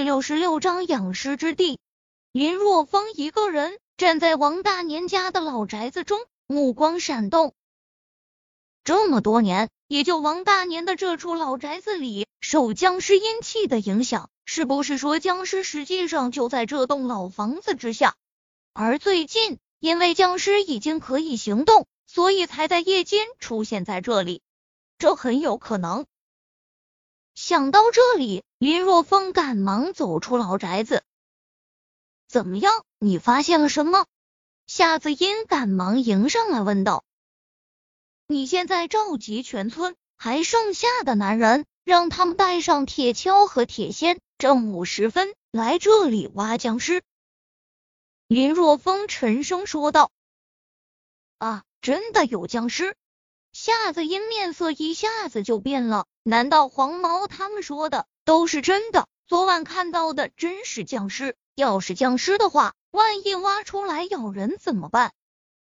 第六十六章养尸之地。林若风一个人站在王大年家的老宅子中，目光闪动。这么多年，也就王大年的这处老宅子里受僵尸阴气的影响，是不是说僵尸实际上就在这栋老房子之下？而最近，因为僵尸已经可以行动，所以才在夜间出现在这里。这很有可能。想到这里，林若风赶忙走出老宅子。怎么样？你发现了什么？夏子音赶忙迎上来问道。你现在召集全村还剩下的男人，让他们带上铁锹和铁锨，正午时分来这里挖僵尸。林若风沉声说道。啊，真的有僵尸？夏子音面色一下子就变了。难道黄毛他们说的都是真的？昨晚看到的真是僵尸？要是僵尸的话，万一挖出来咬人怎么办？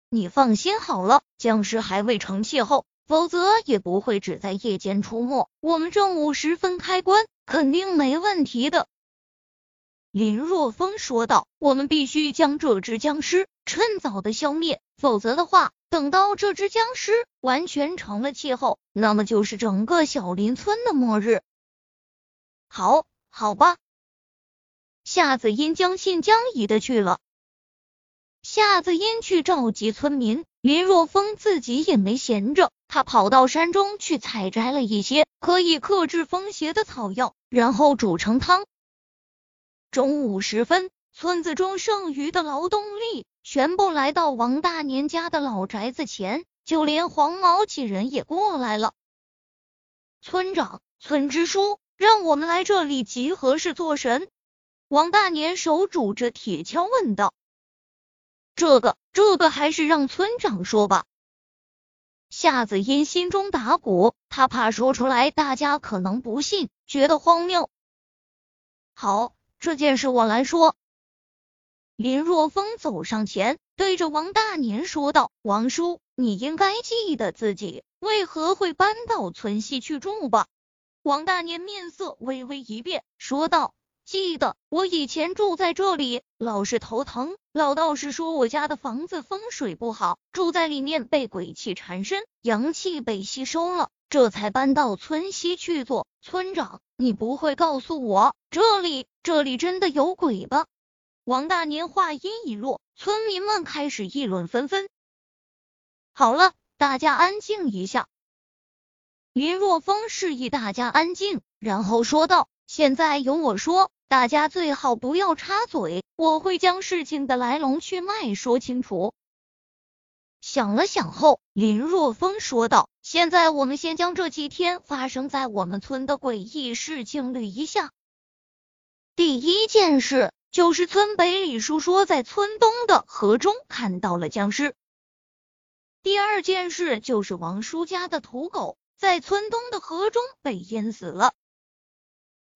你放心好了，僵尸还未成气候，否则也不会只在夜间出没。我们正午时分开关，肯定没问题的。林若风说道：“我们必须将这只僵尸趁早的消灭，否则的话。”等到这只僵尸完全成了气候，那么就是整个小林村的末日。好，好吧。夏子音将信将疑的去了。夏子音去召集村民，林若风自己也没闲着，他跑到山中去采摘了一些可以克制风邪的草药，然后煮成汤。中午时分。村子中剩余的劳动力全部来到王大年家的老宅子前，就连黄毛几人也过来了。村长，村支书让我们来这里集合是做神？王大年手拄着铁锹问道。这个，这个还是让村长说吧。夏子音心中打鼓，他怕说出来大家可能不信，觉得荒谬。好，这件事我来说。林若风走上前，对着王大年说道：“王叔，你应该记得自己为何会搬到村西去住吧？”王大年面色微微一变，说道：“记得，我以前住在这里，老是头疼。老道士说我家的房子风水不好，住在里面被鬼气缠身，阳气被吸收了，这才搬到村西去做。村长，你不会告诉我，这里，这里真的有鬼吧？”王大年话音一落，村民们开始议论纷纷。好了，大家安静一下。林若风示意大家安静，然后说道：“现在由我说，大家最好不要插嘴，我会将事情的来龙去脉说清楚。”想了想后，林若风说道：“现在我们先将这几天发生在我们村的诡异事情捋一下。第一件事。”就是村北李叔说，在村东的河中看到了僵尸。第二件事就是王叔家的土狗在村东的河中被淹死了。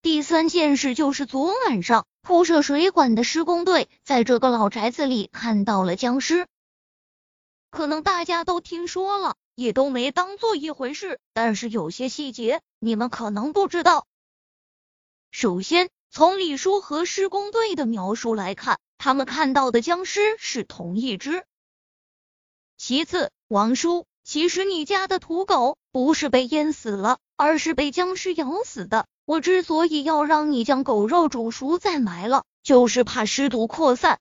第三件事就是昨晚上铺设水管的施工队在这个老宅子里看到了僵尸。可能大家都听说了，也都没当做一回事，但是有些细节你们可能不知道。首先。从李叔和施工队的描述来看，他们看到的僵尸是同一只。其次，王叔，其实你家的土狗不是被淹死了，而是被僵尸咬死的。我之所以要让你将狗肉煮熟再埋了，就是怕尸毒扩散。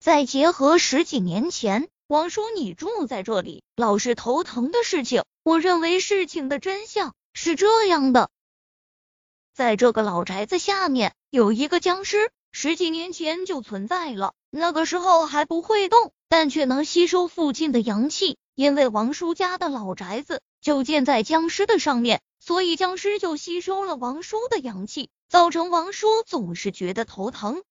再结合十几年前，王叔你住在这里，老是头疼的事情，我认为事情的真相是这样的。在这个老宅子下面有一个僵尸，十几年前就存在了。那个时候还不会动，但却能吸收附近的阳气。因为王叔家的老宅子就建在僵尸的上面，所以僵尸就吸收了王叔的阳气，造成王叔总是觉得头疼。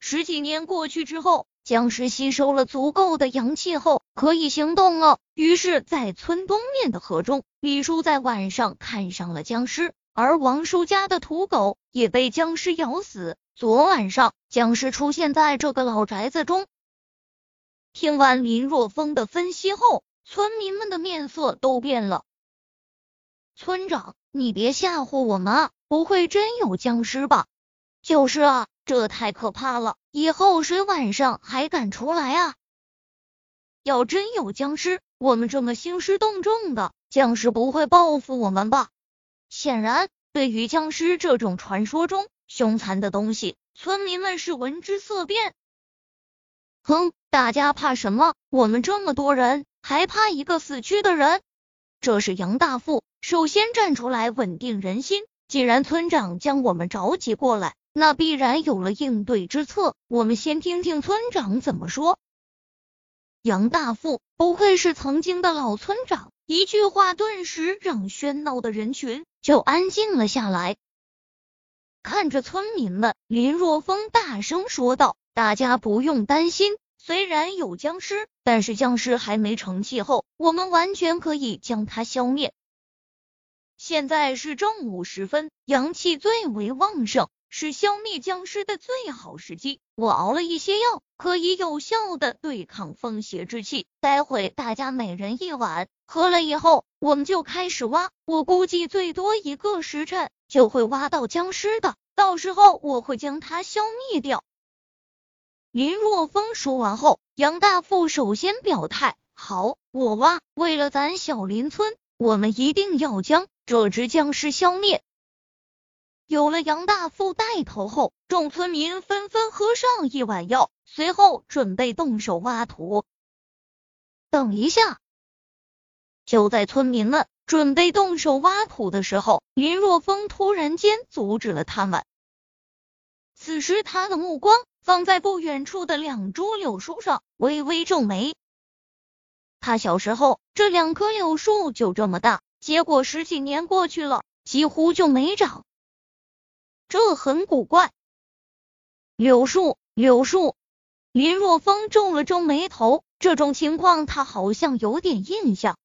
十几年过去之后，僵尸吸收了足够的阳气后，可以行动了。于是，在村东面的河中，李叔在晚上看上了僵尸。而王叔家的土狗也被僵尸咬死。昨晚上，僵尸出现在这个老宅子中。听完林若风的分析后，村民们的面色都变了。村长，你别吓唬我们啊！不会真有僵尸吧？就是啊，这太可怕了，以后谁晚上还敢出来啊？要真有僵尸，我们这么兴师动众的，僵尸不会报复我们吧？显然，对于僵尸这种传说中凶残的东西，村民们是闻之色变。哼，大家怕什么？我们这么多人，还怕一个死去的人？这是杨大富首先站出来稳定人心。既然村长将我们召集过来，那必然有了应对之策。我们先听听村长怎么说。杨大富不愧是曾经的老村长，一句话顿时让喧闹的人群就安静了下来。看着村民们，林若风大声说道：“大家不用担心，虽然有僵尸，但是僵尸还没成气候，我们完全可以将它消灭。现在是正午时分，阳气最为旺盛。”是消灭僵尸的最好时机。我熬了一些药，可以有效的对抗风邪之气。待会大家每人一碗，喝了以后，我们就开始挖。我估计最多一个时辰就会挖到僵尸的，到时候我会将它消灭掉。林若风说完后，杨大富首先表态：好，我挖。为了咱小林村，我们一定要将这只僵尸消灭。有了杨大富带头后，众村民纷纷喝上一碗药，随后准备动手挖土。等一下！就在村民们准备动手挖土的时候，林若风突然间阻止了他们。此时，他的目光放在不远处的两株柳树上，微微皱眉。他小时候，这两棵柳树就这么大，结果十几年过去了，几乎就没长。这很古怪。柳树，柳树。林若风皱了皱眉头，这种情况他好像有点印象。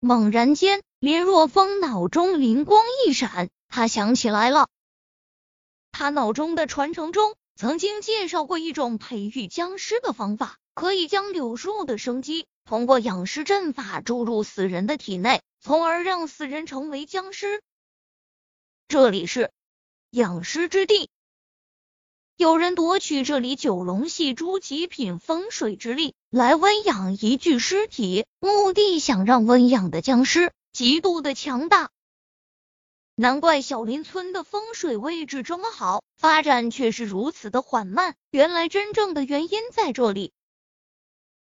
猛然间，林若风脑中灵光一闪，他想起来了，他脑中的传承中曾经介绍过一种培育僵尸的方法，可以将柳树的生机通过养尸阵法注入死人的体内，从而让死人成为僵尸。这里是。养尸之地，有人夺取这里九龙戏珠极品风水之力来温养一具尸体，目的想让温养的僵尸极度的强大。难怪小林村的风水位置这么好，发展却是如此的缓慢。原来真正的原因在这里。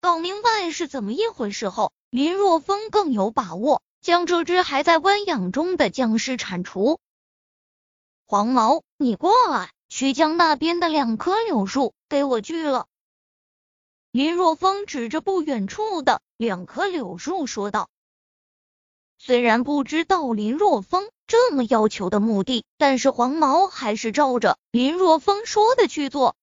搞明白是怎么一回事后，林若风更有把握将这只还在温养中的僵尸铲除。黄毛，你过来，去将那边的两棵柳树给我锯了。林若风指着不远处的两棵柳树说道。虽然不知道林若风这么要求的目的，但是黄毛还是照着林若风说的去做。